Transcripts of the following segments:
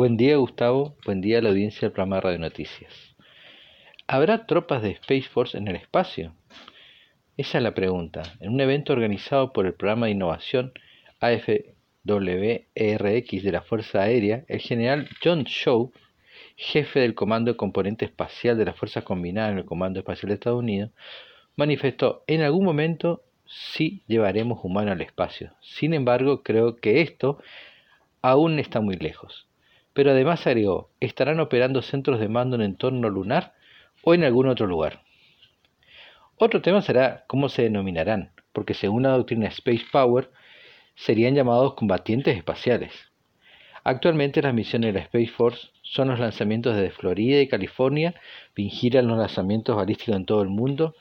Buen día Gustavo, buen día a la audiencia del programa Radio Noticias. ¿Habrá tropas de Space Force en el espacio? Esa es la pregunta. En un evento organizado por el programa de innovación AFWRX de la Fuerza Aérea, el general John Shaw, jefe del Comando de Componente Espacial de las Fuerzas Combinadas en el Comando Espacial de Estados Unidos, manifestó en algún momento sí llevaremos humanos al espacio. Sin embargo, creo que esto aún está muy lejos. Pero además agregó, estarán operando centros de mando en entorno lunar o en algún otro lugar. Otro tema será cómo se denominarán, porque según la doctrina Space Power, serían llamados combatientes espaciales. Actualmente las misiones de la Space Force son los lanzamientos desde Florida y California, vigilan los lanzamientos balísticos en todo el mundo,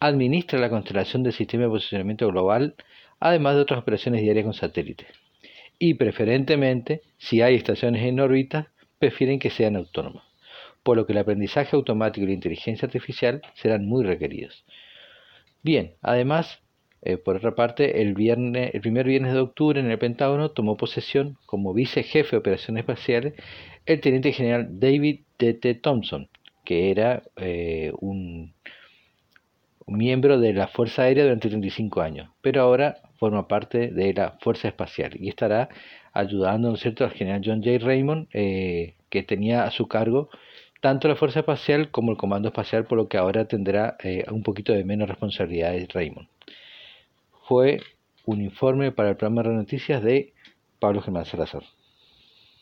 administra la constelación del sistema de posicionamiento global, además de otras operaciones diarias con satélites. Y preferentemente, si hay estaciones en órbita, prefieren que sean autónomas, por lo que el aprendizaje automático y la inteligencia artificial serán muy requeridos. Bien, además, eh, por otra parte, el, viernes, el primer viernes de octubre en el Pentágono tomó posesión como vicejefe de operaciones espaciales el teniente general David T.T. Thompson, que era eh, un miembro de la Fuerza Aérea durante 35 años, pero ahora forma parte de la Fuerza Espacial y estará ayudando, ¿no es cierto?, al general John J. Raymond, eh, que tenía a su cargo tanto la Fuerza Espacial como el Comando Espacial, por lo que ahora tendrá eh, un poquito de menos responsabilidades Raymond. Fue un informe para el programa de noticias de Pablo Germán Salazar.